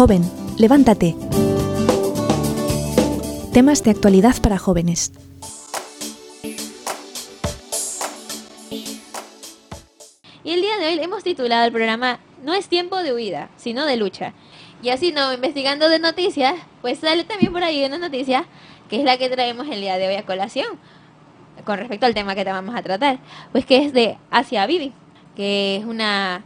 Joven, levántate. Temas de actualidad para jóvenes. Y el día de hoy hemos titulado el programa No es tiempo de huida, sino de lucha. Y así no, investigando de noticias, pues sale también por ahí una noticia que es la que traemos el día de hoy a colación con respecto al tema que te vamos a tratar, pues que es de Asia Bibi, que es una,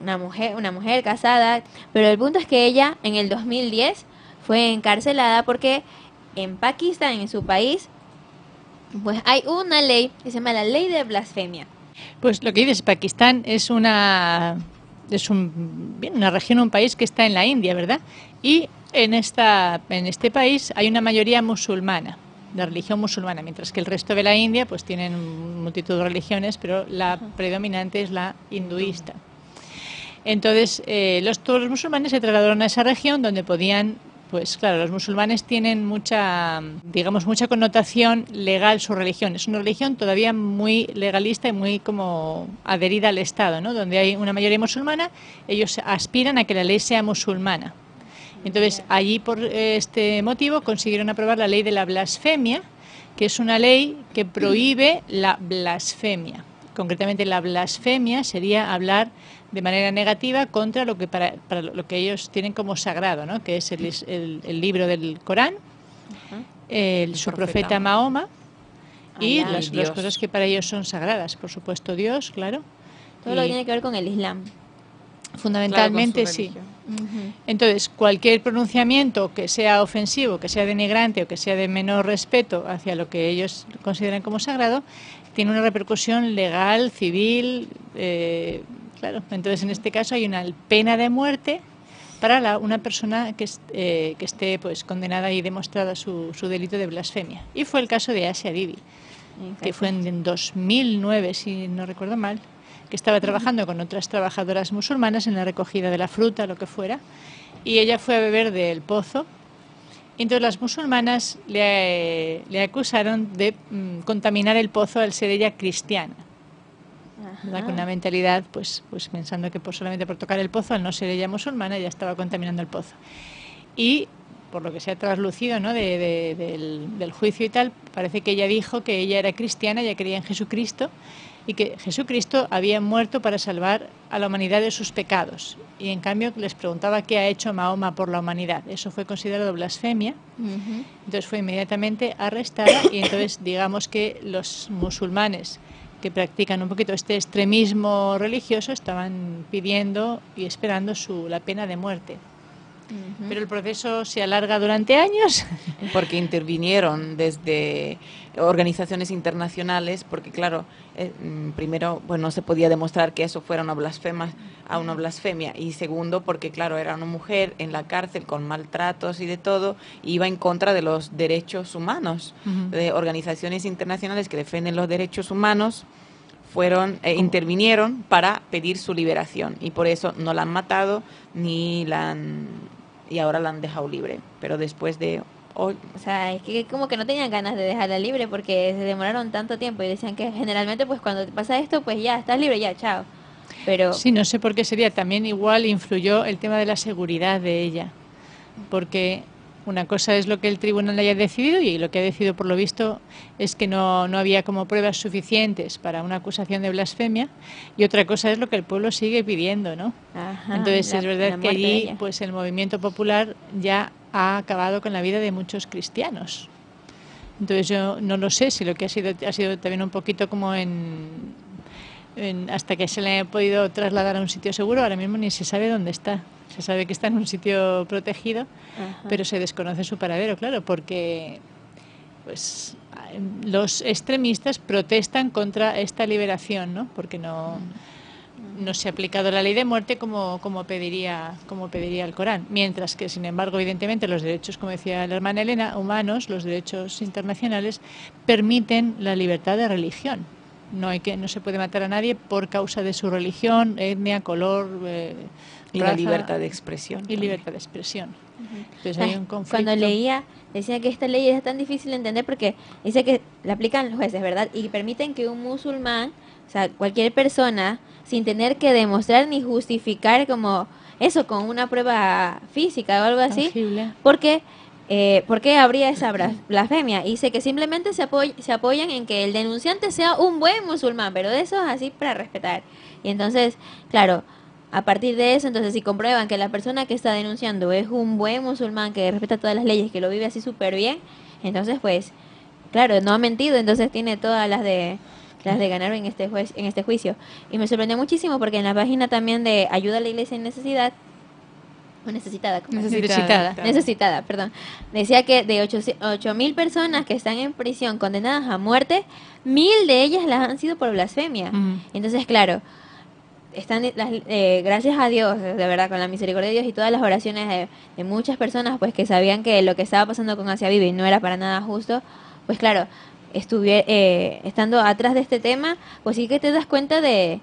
una mujer, una mujer casada, pero el punto es que ella en el 2010 fue encarcelada porque en Pakistán, en su país, pues hay una ley que se llama la ley de blasfemia. Pues lo que dices, Pakistán es una es un, bien, una región, un país que está en la India, ¿verdad? Y en, esta, en este país hay una mayoría musulmana, de religión musulmana, mientras que el resto de la India pues tienen multitud de religiones, pero la predominante es la hinduista. Entonces, eh, los, todos los musulmanes se trasladaron a esa región donde podían pues claro, los musulmanes tienen mucha, digamos, mucha connotación legal su religión. Es una religión todavía muy legalista y muy como adherida al Estado, ¿no? Donde hay una mayoría musulmana, ellos aspiran a que la ley sea musulmana. Entonces, allí por este motivo consiguieron aprobar la ley de la blasfemia, que es una ley que prohíbe la blasfemia. Concretamente, la blasfemia sería hablar de manera negativa contra lo que para, para lo que ellos tienen como sagrado, ¿no? que es el, el, libro del Corán, el, su profeta, Mahoma y las, cosas que para ellos son sagradas, por supuesto Dios, claro. Todo lo que tiene que ver con el Islam. Fundamentalmente sí. Entonces, cualquier pronunciamiento que sea ofensivo, que sea denigrante o que sea de menor respeto hacia lo que ellos consideran como sagrado, tiene una repercusión legal, civil, eh, claro. Entonces, en este caso hay una pena de muerte para una persona que, eh, que, esté pues condenada y demostrada su, su, delito de blasfemia. Y fue el caso de Asia Bibi, que fue en, 2009, si no recuerdo mal, que estaba trabajando con otras trabajadoras musulmanas en la recogida de la fruta, lo que fuera, y ella fue a beber del pozo. Entonces las musulmanas le, le acusaron de mm, contaminar el pozo al ser ella cristiana con una mentalidad, pues, pues pensando que por, solamente por tocar el pozo, al no ser ella musulmana, ya estaba contaminando el pozo. Y por lo que se ha traslucido ¿no? del, juicio y tal, parece que ella dijo que ella era cristiana, ella creía en Jesucristo y que Jesucristo había muerto para salvar a la humanidad de sus pecados. Y en cambio les preguntaba qué ha hecho Mahoma por la humanidad. Eso fue considerado blasfemia. Entonces fue inmediatamente arrestada y entonces digamos que los musulmanes que practican un poquito este extremismo religioso estaban pidiendo y esperando su, la pena de muerte. Pero el proceso se alarga durante años. Porque intervinieron desde organizaciones internacionales, porque claro, eh, mm, primero, pues no se podía demostrar que eso fuera una blasfema, a una blasfemia, y segundo, porque claro, era una mujer en la cárcel con maltratos y de todo, iba en contra de los derechos humanos, de organizaciones internacionales que defienden los derechos humanos fueron eh, intervinieron para pedir su liberación. Y por eso no la han matado ni la han y ahora la han dejado libre pero después de hoy o sea es que como que no tenían ganas de dejarla libre porque se demoraron tanto tiempo y decían que generalmente pues cuando te pasa esto pues ya estás libre ya chao. Pero sí no sé por qué sería también igual influyó el tema de la seguridad de ella porque una cosa es lo que el tribunal haya decidido y lo que ha decidido por lo visto es que no, no había como pruebas suficientes para una acusación de blasfemia y otra cosa es lo que el pueblo sigue pidiendo, ¿no? Entonces es verdad que allí pues el movimiento popular ya ha acabado con la vida de muchos cristianos. Entonces yo no lo sé si lo que ha sido ha sido también un poquito como en hasta que se le ha podido trasladar a un sitio seguro, ahora mismo ni se sabe dónde está. Se sabe que está en un sitio protegido, pero se desconoce su paradero, claro, porque pues los extremistas protestan contra esta liberación, ¿no? Porque no, no se ha aplicado la ley de muerte como, como, pediría, como pediría el Corán. Mientras que, sin embargo, evidentemente los derechos, como decía la hermana Elena, humanos, los derechos internacionales, permiten la libertad de religión no hay que no se puede matar a nadie por causa de su religión, etnia, color, eh, y la libertad de expresión. Y libertad de expresión. Entonces hay un conflicto. Cuando leía, decía que esta ley es tan difícil de entender porque dice que la aplican los jueces, ¿verdad? Y permiten que un musulmán, o sea, cualquier persona, sin tener que demostrar ni justificar como eso, con una prueba física o algo así, porque eh, ¿por qué habría esa blasfemia? Dice que simplemente se, se apoyan en que el denunciante sea un buen musulmán, pero de eso es así para respetar. Y entonces, claro, a partir de eso, entonces si comprueban que la persona que está denunciando es un buen musulmán que respeta todas las leyes, que lo vive así súper bien, entonces pues, claro, no ha mentido, entonces tiene todas las de las de ganar en este juez, en este juicio. Y me sorprendió muchísimo porque en la página también de Ayuda a la Iglesia en Necesidad o necesitada, necesitada, necesitada, perdón. Decía que de 8 mil personas que están en prisión condenadas a muerte, mil de ellas las han sido por blasfemia. Entonces, claro, están eh, gracias a Dios, de verdad, con la misericordia de Dios y todas las oraciones de, muchas personas, pues que sabían que lo que estaba pasando con Asia Vivi no era para nada justo, pues claro, estuve eh, estando atrás de este tema, pues sí que te das cuenta de,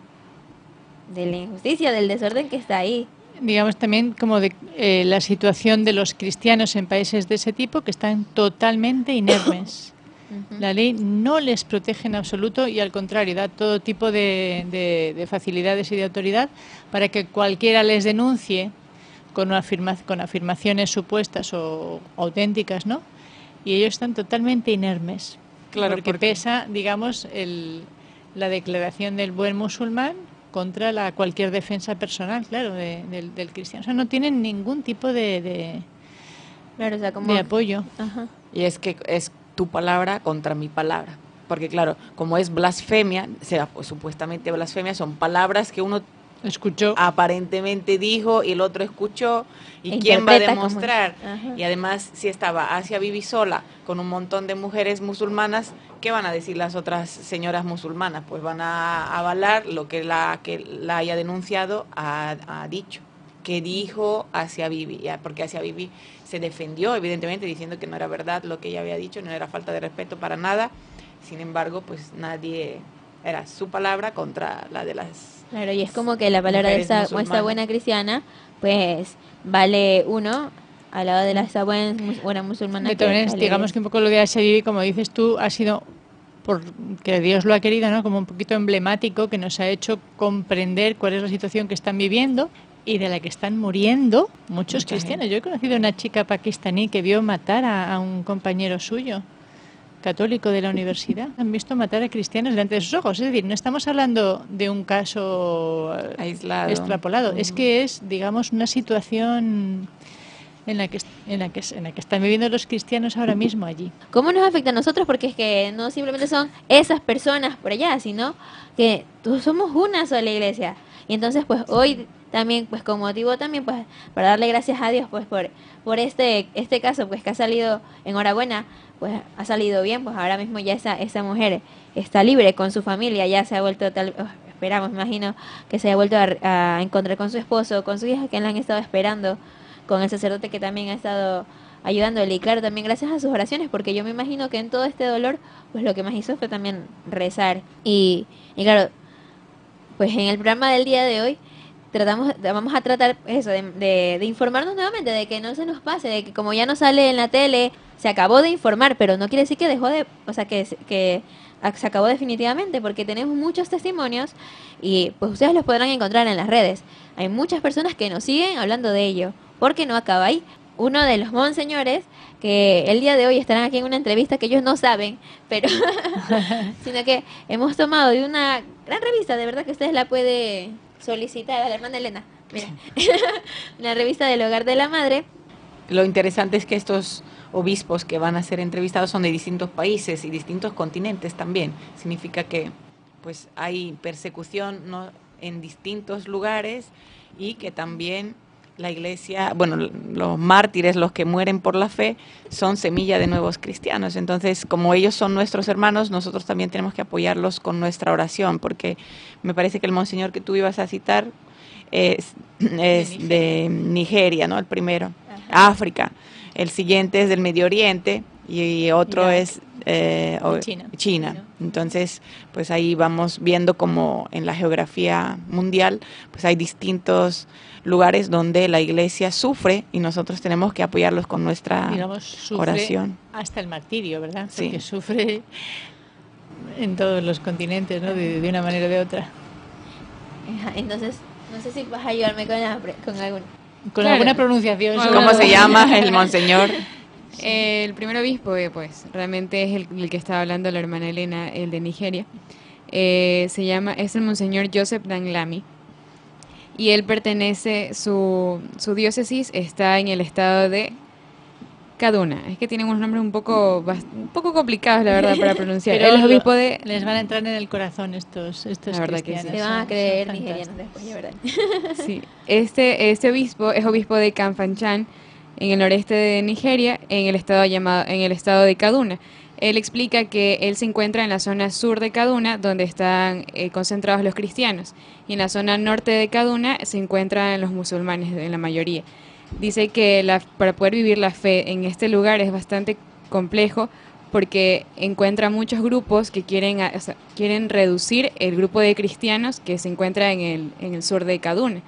de la injusticia, del desorden que está ahí. Digamos también como de eh, la situación de los cristianos en países de ese tipo que están totalmente inermes. La ley no les protege en absoluto y al contrario, da todo tipo de, facilidades y de autoridad para que cualquiera les denuncie con, con afirmaciones supuestas o auténticas, ¿no? Y ellos están totalmente inermes. Claro, porque, pesa, digamos, el, la declaración del buen musulmán contra la cualquier defensa personal, claro, del, del, cristiano. O sea, no tienen ningún tipo de, de, apoyo. Y es que es tu palabra contra mi palabra. Porque claro, como es blasfemia, sea, pues, supuestamente blasfemia, son palabras que uno escuchó. aparentemente dijo y el otro escuchó. Y quién va a demostrar y además si estaba Asia Bibi sola con un montón de mujeres musulmanas qué van a decir las otras señoras musulmanas pues van a avalar lo que la que la haya denunciado ha, dicho que dijo Asia Bibi porque Asia Bibi se defendió, evidentemente, diciendo que no era verdad lo que ella había dicho, no era falta de respeto para nada. Sin embargo, pues nadie era su palabra contra la de las. Claro, y es como que la palabra de esa, buena cristiana, pues vale uno al lado de la esa buena, musulmana. digamos que un poco lo de Bibi, como dices tú, ha sido porque Dios lo ha querido, ¿no? Como un poquito emblemático que nos ha hecho comprender cuál es la situación que están viviendo y de la que están muriendo muchos cristianos. Yo he conocido a una chica pakistaní que vio matar a, un compañero suyo, católico de la universidad. Han visto matar a cristianos delante de sus ojos. Es decir, no estamos hablando de un caso eh, aislado, extrapolado. Es que es, digamos, una situación en la que en la que en la que están viviendo los cristianos ahora mismo allí. ¿Cómo nos afecta a nosotros? Porque es que no simplemente son esas personas por allá, sino que todos somos una sola iglesia. Y entonces, pues hoy también pues con motivo también pues para darle gracias a Dios pues por por este este caso pues que ha salido enhorabuena pues ha salido bien pues ahora mismo ya esa esa mujer está libre con su familia ya se ha vuelto tal oh, esperamos imagino que se haya vuelto a, encontrar con su esposo con su hija que la han estado esperando con el sacerdote que también ha estado ayudándole. Y claro también gracias a sus oraciones porque yo me imagino que en todo este dolor pues lo que más hizo fue también rezar. Y, y claro pues en el programa del día de hoy tratamos, vamos a tratar eso, de, de, informarnos nuevamente, de que no se nos pase, de que como ya no sale en la tele, se acabó de informar, pero no quiere decir que dejó de, o sea, que, que se acabó definitivamente, porque tenemos muchos testimonios y pues ustedes los podrán encontrar en las redes. Hay muchas personas que nos siguen hablando de ello, porque no acaba ahí. Uno de los monseñores que el día de hoy estarán aquí en una entrevista que ellos no saben, pero sino que hemos tomado de una gran revista, de verdad que ustedes la pueden solicitar a la hermana Elena. Mira, la revista del Hogar de la Madre. Lo interesante es que estos obispos que van a ser entrevistados son de distintos países y distintos continentes también. Significa que pues hay persecución ¿no? en distintos lugares y que también la iglesia, bueno, los mártires, los que mueren por la fe, son semilla de nuevos cristianos. Entonces, como ellos son nuestros hermanos, nosotros también tenemos que apoyarlos con nuestra oración, porque me parece que el monseñor que tú ibas a citar es, de, Nigeria. ¿no? El primero. África. El siguiente es del Medio Oriente y otro es eh, China. Entonces, pues ahí vamos viendo como en la geografía mundial, pues hay distintos lugares donde la iglesia sufre y nosotros tenemos que apoyarlos con nuestra Digamos, oración. Hasta el martirio, ¿verdad? Sí. Porque sufre en todos los continentes, ¿no? De, una manera o de otra. Entonces, No sé si vas a ayudarme con, con, algún, con alguna pronunciación. ¿Cómo se llama el monseñor? el primer obispo, eh, pues, realmente es el, que estaba hablando la hermana Elena, el de Nigeria. Eh, se llama, es el monseñor Joseph Danglami. Y él pertenece, su, su diócesis está en el estado de Kaduna. Es que tienen unos nombres un poco, un poco complicados, la verdad, para pronunciar. Pero el obispo de... Les van a entrar en el corazón estos, estos la verdad Que sí. Se van a creer nigerianos después, de verdad. Sí. Este, este obispo es obispo de Kanfanchan, en el noreste de Nigeria, en el estado llamado, en el estado de Kaduna. Él explica que él se encuentra en la zona sur de Kaduna, donde están eh, concentrados los cristianos, y en la zona norte de Kaduna se encuentran los musulmanes, en la mayoría. Dice que para poder vivir la fe en este lugar es bastante complejo porque encuentra muchos grupos que quieren, quieren reducir el grupo de cristianos que se encuentra en el, en el sur de Kaduna.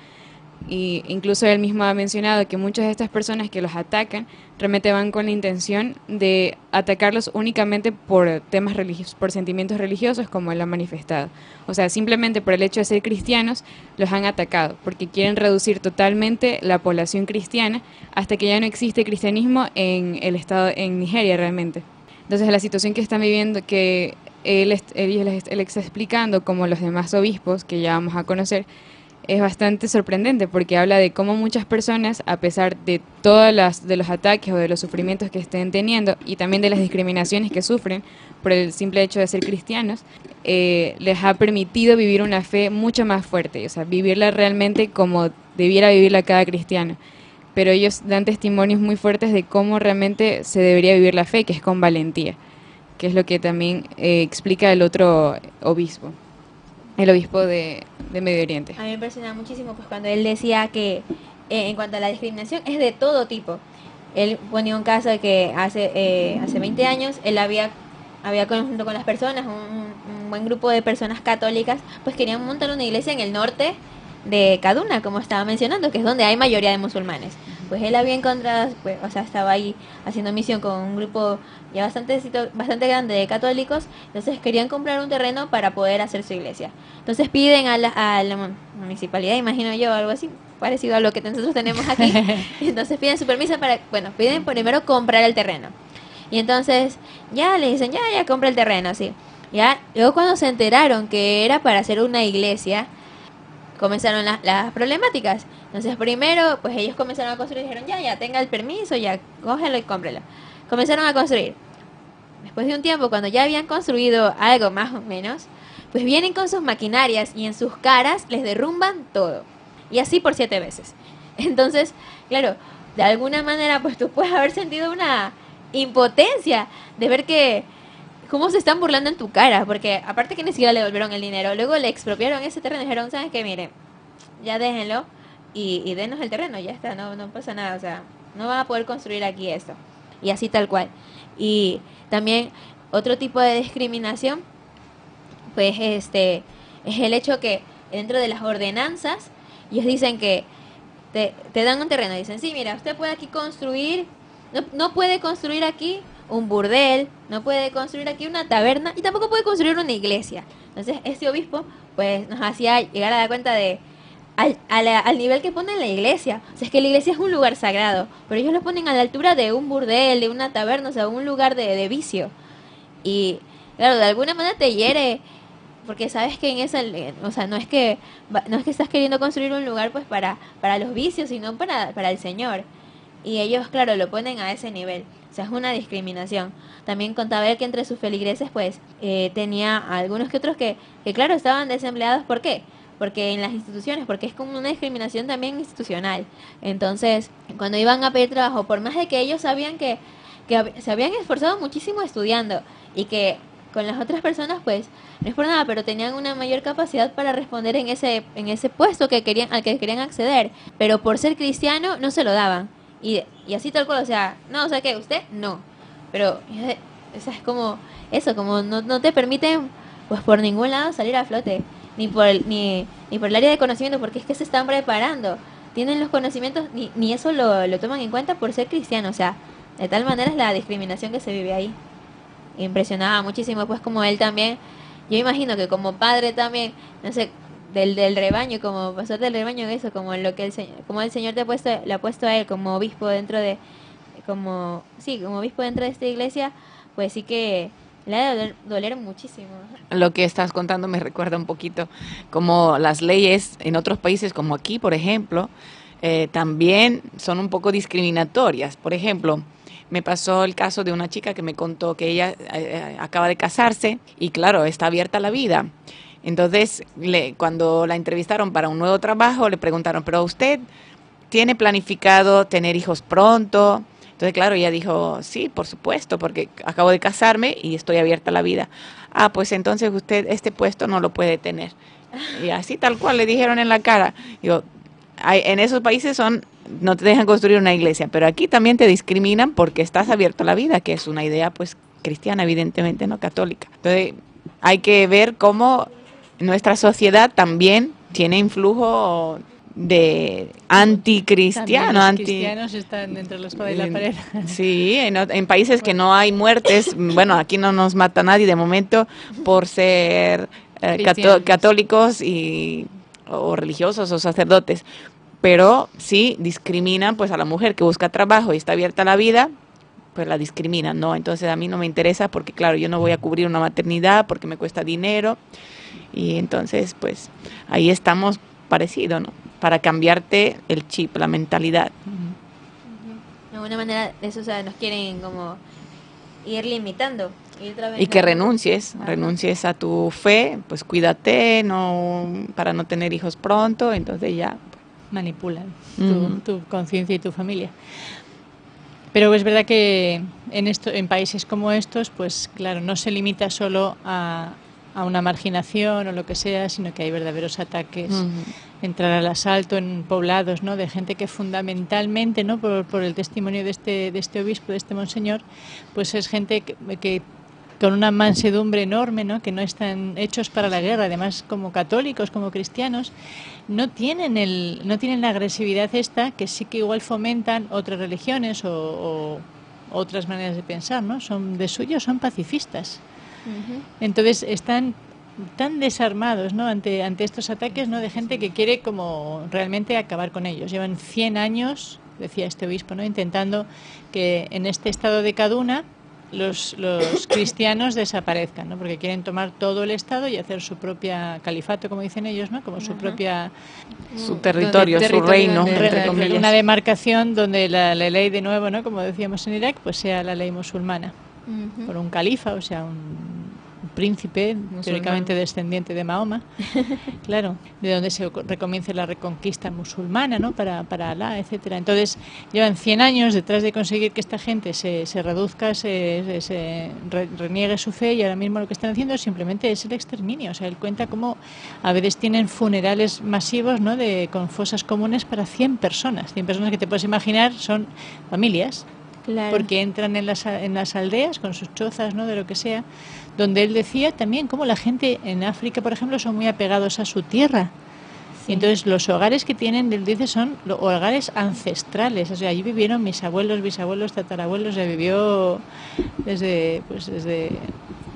Y incluso él mismo ha mencionado que muchas de estas personas que los atacan realmente van con la intención de atacarlos únicamente por temas religiosos, por sentimientos religiosos, como él ha manifestado. O sea, simplemente por el hecho de ser cristianos, los han atacado, porque quieren reducir totalmente la población cristiana hasta que ya no existe cristianismo en el estado, en Nigeria realmente. Entonces, la situación que están viviendo, que él, él, está explicando, como los demás obispos que ya vamos a conocer, es bastante sorprendente porque habla de cómo muchas personas, a pesar de todos las, de los ataques o de los sufrimientos que estén teniendo y también de las discriminaciones que sufren por el simple hecho de ser cristianos, eh, les ha permitido vivir una fe mucho más fuerte, o sea, vivirla realmente como debiera vivirla cada cristiano. Pero ellos dan testimonios muy fuertes de cómo realmente se debería vivir la fe, que es con valentía, que es lo que también eh, explica el otro obispo el obispo de, Medio Oriente. A mí me impresiona muchísimo pues cuando él decía que eh, en cuanto a la discriminación es de todo tipo. Él ponía un caso de que hace, eh, hace 20 años él había, había junto con las personas, un, buen grupo de personas católicas, pues querían montar una iglesia en el norte de Kaduna, como estaba mencionando, que es donde hay mayoría de musulmanes. Pues él había encontrado, pues, o sea, estaba ahí haciendo misión con un grupo ya bastante, bastante grande de católicos, entonces querían comprar un terreno para poder hacer su iglesia. Entonces piden a la, a la municipalidad, imagino yo, algo así parecido a lo que nosotros tenemos aquí. entonces piden su permiso para, bueno, piden primero comprar el terreno. Y entonces ya le dicen, ya, ya compra el terreno, sí. Ya, luego cuando se enteraron que era para hacer una iglesia, comenzaron las problemáticas. Entonces primero, pues ellos comenzaron a construir, dijeron, ya, ya, tenga el permiso, ya, cógelo y cómprelo. Comenzaron a construir. Después de un tiempo, cuando ya habían construido algo más o menos, pues vienen con sus maquinarias y en sus caras les derrumban todo. Y así por siete veces. Entonces, claro, de alguna manera, pues tú puedes haber sentido una impotencia de ver que cómo se están burlando en tu cara, porque aparte que ni siquiera le devolvieron el dinero, luego le expropiaron ese terreno y dijeron, ¿sabes qué? Mire, ya déjenlo y, y denos el terreno, ya está, no, no pasa nada, o sea, no van a poder construir aquí esto. Y así tal cual. Y también otro tipo de discriminación, pues este, es el hecho que dentro de las ordenanzas, ellos dicen que te, dan un terreno, dicen, sí, mira, usted puede aquí construir, no, no puede construir aquí un burdel, no puede construir aquí una taberna y tampoco puede construir una iglesia. Entonces, este obispo, pues, nos hacía llegar a dar cuenta de al, al, nivel que ponen la iglesia. O sea, es que la iglesia es un lugar sagrado, pero ellos lo ponen a la altura de un burdel, de una taberna, o sea, un lugar de, de vicio. Y, claro, de alguna manera te hiere porque sabes que en esa o sea no es que no es que estás queriendo construir un lugar pues para para los vicios sino para para el señor y ellos claro lo ponen a ese nivel o sea, es una discriminación. También contaba él que entre sus feligreses, pues, eh, tenía algunos que otros que, que, claro, estaban desempleados. ¿Por qué? Porque en las instituciones, porque es como una discriminación también institucional. Entonces, cuando iban a pedir trabajo, por más de que ellos sabían que, que se habían esforzado muchísimo estudiando y que con las otras personas, pues, no es por nada, pero tenían una mayor capacidad para responder en ese, en ese puesto que querían, al que querían acceder. Pero por ser cristiano, no se lo daban. Y, y así tal cual, o sea, no, o sea que usted no. Pero o sea, es como eso, como no, no te permiten pues por ningún lado salir a flote, ni por el, ni, ni por el área de conocimiento, porque es que se están preparando. Tienen los conocimientos, ni, ni eso lo, lo toman en cuenta por ser cristiano, o sea, de tal manera es la discriminación que se vive ahí. Impresionaba muchísimo, pues como él también, yo imagino que como padre también, no sé, del, del rebaño, como pastor del rebaño, eso, como lo que el Señor, como el Señor te ha puesto, le ha puesto a él como obispo dentro de, como, sí, como obispo dentro de esta iglesia, pues sí que le ha de doler, muchísimo. Lo que estás contando me recuerda un poquito como las leyes en otros países, como aquí, por ejemplo, eh, también son un poco discriminatorias. Por ejemplo, me pasó el caso de una chica que me contó que ella eh, acaba de casarse y claro, está abierta a la vida. Entonces, cuando la entrevistaron para un nuevo trabajo, le preguntaron, pero usted tiene planificado tener hijos pronto? Entonces, claro, ella dijo, sí, por supuesto, porque acabo de casarme y estoy abierta a la vida. Ah, pues entonces usted este puesto no lo puede tener. Y así tal cual le dijeron en la cara. Digo, en esos países son no te dejan construir una iglesia, pero aquí también te discriminan porque estás abierto a la vida, que es una idea pues cristiana, evidentemente, no católica. Entonces, hay que ver cómo nuestra sociedad también tiene influjo de anticristiano. Los anti... cristianos están entre la espada y la pared. Sí, en, en, países que no hay muertes, bueno, aquí no nos mata nadie de momento por ser eh, cató católicos y, o religiosos o sacerdotes, pero sí discriminan pues a la mujer que busca trabajo y está abierta a la vida, pues la discriminan, ¿no? Entonces a mí no me interesa porque claro, yo no voy a cubrir una maternidad porque me cuesta dinero y entonces pues ahí estamos parecido, ¿no? Para cambiarte el chip, la mentalidad. De alguna manera eso, o sea, nos quieren como ir limitando. Y, que renuncies, Ajá. renuncies a tu fe, pues cuídate, no para no tener hijos pronto, entonces ya manipulan tu, tu conciencia y tu familia. Pero es verdad que en, esto, en países como estos, pues claro, no se limita solo a, a una marginación o lo que sea, sino que hay verdaderos ataques. Uh -huh. Entrar al asalto en poblados, ¿no? De gente que fundamentalmente, ¿no? Por, por, el testimonio de este, de este obispo, de este monseñor, pues es gente que, que con una mansedumbre enorme, ¿no? que no están hechos para la guerra, además como católicos, como cristianos, no tienen, el, no tienen la agresividad esta que sí que igual fomentan otras religiones o, o otras maneras de pensar, ¿no? Son de suyo, son pacifistas. Uh -huh. Entonces están tan desarmados ¿no? ante, ante estos ataques ¿no? de gente que quiere como realmente acabar con ellos. Llevan 100 años, decía este obispo, ¿no? intentando que en este estado de Kaduna los, los cristianos desaparezcan, ¿no? porque quieren tomar todo el Estado y hacer su propia califato, como dicen ellos, ¿no? como su propia... Su territorio, su reino. Re, una demarcación donde la, la, ley, de nuevo, ¿no? como decíamos en Irak, pues sea la ley musulmana, uh -huh. por un califa, o sea, un príncipe, teóricamente descendiente de Mahoma, claro, de donde se recomience la reconquista musulmana, ¿no? Para, para Alá, etcétera. Entonces, llevan 100 años detrás de conseguir que esta gente se, se reduzca, se, se re, reniegue su fe y ahora mismo lo que están haciendo simplemente es el exterminio. O sea, él cuenta cómo a veces tienen funerales masivos, ¿no? De, con fosas comunes para 100 personas. 100 personas que te puedes imaginar son familias. Claro. Porque entran en las, en las aldeas con sus chozas, ¿no? De lo que sea donde él decía también cómo la gente en África, por ejemplo, son muy apegados a su tierra. Sí. Y entonces los hogares que tienen, él dice, son hogares ancestrales. O sea, allí vivieron mis abuelos, bisabuelos, tatarabuelos, ya vivió desde, pues desde,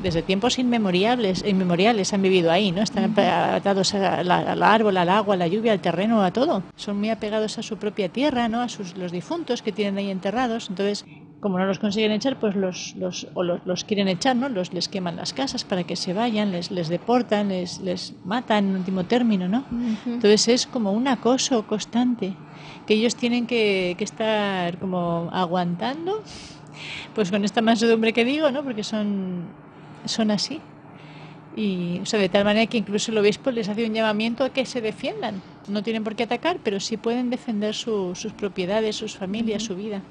desde tiempos inmemoriales, inmemoriales han vivido ahí, ¿no? Están atados al, al, árbol, al agua, a la lluvia, al terreno, a todo. Son muy apegados a su propia tierra, ¿no? A sus, los difuntos que tienen ahí enterrados. Entonces, como no los consiguen echar, pues los, los, o los, los, quieren echar, ¿no? Los, les queman las casas para que se vayan, les, les deportan, les, les matan en último término, ¿no? Uh -huh. Entonces es como un acoso constante que ellos tienen que, que, estar como aguantando, pues con esta mansedumbre que digo, ¿no? Porque son, son así. Y, o sea, de tal manera que incluso el obispo les hace un llamamiento a que se defiendan. No tienen por qué atacar, pero sí pueden defender su, sus propiedades, sus familias, uh -huh. su vida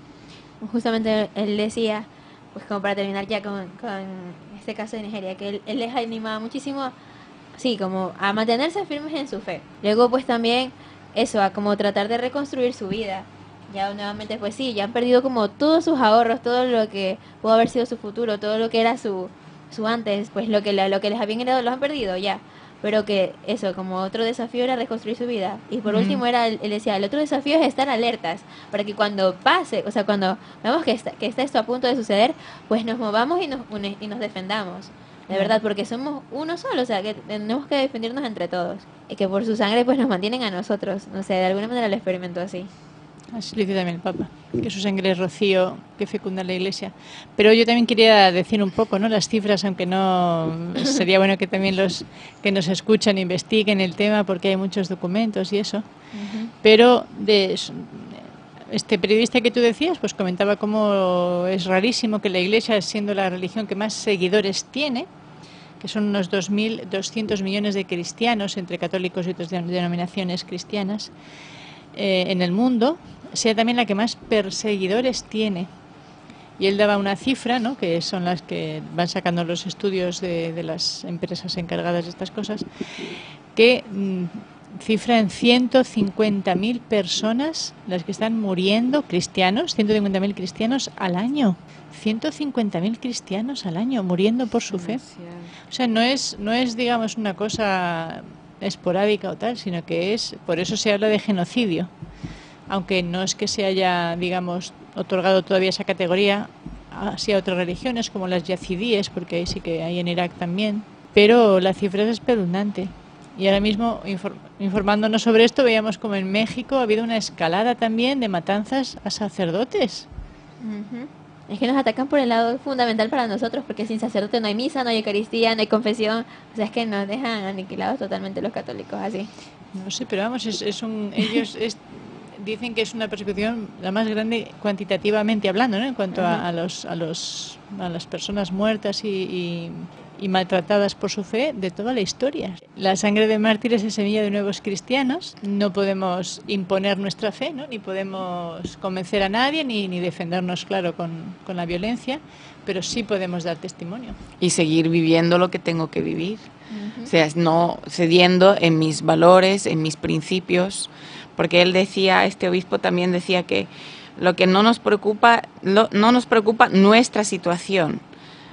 justamente él decía, pues como para terminar ya con, con este caso de Nigeria, que él, él, les animaba muchísimo, sí, como a mantenerse firmes en su fe. Luego pues también eso, a como tratar de reconstruir su vida. Ya nuevamente pues sí, ya han perdido como todos sus ahorros, todo lo que pudo haber sido su futuro, todo lo que era su, su antes, pues lo que, lo que les habían heredado lo han perdido ya pero que eso, como otro desafío era reconstruir su vida. Y por mm. último era, él decía, el otro desafío es estar alertas, para que cuando pase, o sea, cuando veamos que está, que está esto a punto de suceder, pues nos movamos y nos, y nos defendamos. de verdad, porque somos uno solo, o sea, que tenemos que defendernos entre todos. Y que por su sangre pues nos mantienen a nosotros. No sé, de alguna manera lo experimento así. Así lo dice también el Papa, que su sangre es rocío que fecunda la Iglesia. Pero yo también quería decir un poco, ¿no? Las cifras, aunque no sería bueno que también los que nos escuchan investiguen el tema, porque hay muchos documentos y eso. Pero de este periodista que tú decías, pues comentaba cómo es rarísimo que la Iglesia, siendo la religión que más seguidores tiene, que son unos 2.200 millones de cristianos entre católicos y otras denominaciones cristianas eh, en el mundo, sea también la que más perseguidores tiene. Y él daba una cifra, ¿no? que son las que van sacando los estudios de, las empresas encargadas de estas cosas, que mm, cifra en 150.000 personas las que están muriendo, cristianos, 150.000 cristianos al año. 150.000 cristianos al año muriendo por su fe. O sea, no es, no es, digamos, una cosa esporádica o tal, sino que es, por eso se habla de genocidio. Aunque no es que se haya, digamos, otorgado todavía esa categoría hacia otras religiones como las yazidíes, porque ahí sí que hay en Irak también. Pero la cifra es espeluznante. Y ahora mismo, informándonos sobre esto, veíamos como en México ha habido una escalada también de matanzas a sacerdotes. Es que nos atacan por el lado fundamental para nosotros, porque sin sacerdote no hay misa, no hay Eucaristía, no hay confesión. O sea, es que nos dejan aniquilados totalmente los católicos, así. No sé, pero vamos, es, un, ellos dicen que es una persecución la más grande cuantitativamente hablando, ¿no? En cuanto a, los, a, los, a las personas muertas y y maltratadas por su fe de toda la historia. La sangre de mártires es semilla de nuevos cristianos. No podemos imponer nuestra fe, ¿no? ni podemos convencer a nadie, ni, ni defendernos, claro, con, con, la violencia, pero sí podemos dar testimonio. Y seguir viviendo lo que tengo que vivir. O sea, no cediendo en mis valores, en mis principios, porque él decía, este obispo también decía que lo que no nos preocupa, no nos preocupa nuestra situación,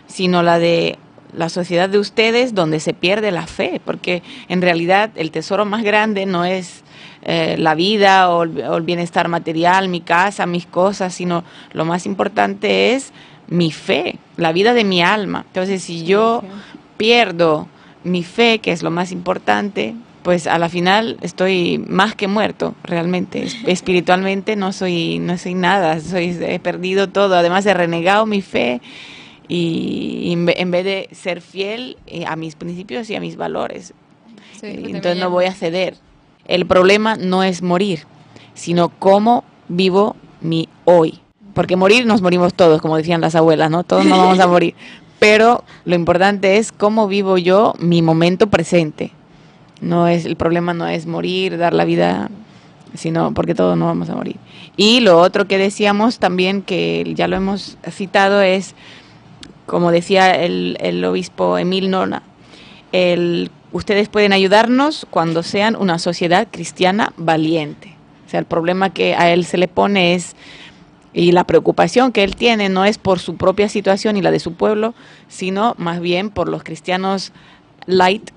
sino la de la sociedad de ustedes donde se pierde la fe, porque en realidad el tesoro más grande no es eh, la vida o el, bienestar material, mi casa, mis cosas, sino lo más importante es mi fe, la vida de mi alma. Entonces, si yo pierdo mi fe, que es lo más importante, pues a la final estoy más que muerto, realmente. Espiritualmente no soy, no soy nada, soy, he perdido todo. Además he renegado mi fe y en vez de ser fiel eh, a mis principios y a mis valores. Eh, entonces no voy a ceder. El problema no es morir, sino cómo vivo mi hoy. Porque morir nos morimos todos, como decían las abuelas, ¿no? Todos nos vamos a morir. Pero lo importante es cómo vivo yo mi momento presente. No es el problema no es morir, dar la vida, sino porque todos nos vamos a morir. Y lo otro que decíamos también que ya lo hemos citado es como decía el, obispo Emil Nona, el, ustedes pueden ayudarnos cuando sean una sociedad cristiana valiente. O sea, el problema que a él se le pone es, y la preocupación que él tiene no es por su propia situación y la de su pueblo, sino más bien por los cristianos light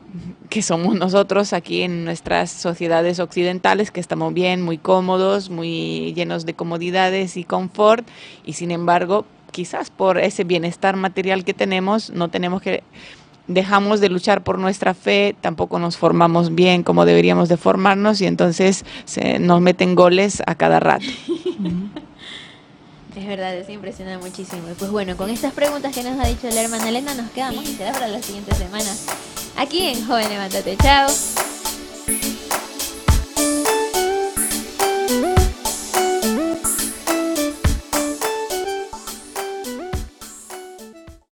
que somos nosotros aquí en nuestras sociedades occidentales, que estamos bien, muy cómodos, muy llenos de comodidades y confort, y sin embargo quizás por ese bienestar material que tenemos, no tenemos que dejamos de luchar por nuestra fe, tampoco nos formamos bien como deberíamos de formarnos y entonces se nos meten goles a cada rato. Es verdad, eso impresiona muchísimo. pues bueno, con estas preguntas que nos ha dicho la hermana Elena, nos quedamos y será para la siguiente semana. Aquí en Joven Levántate. Chao.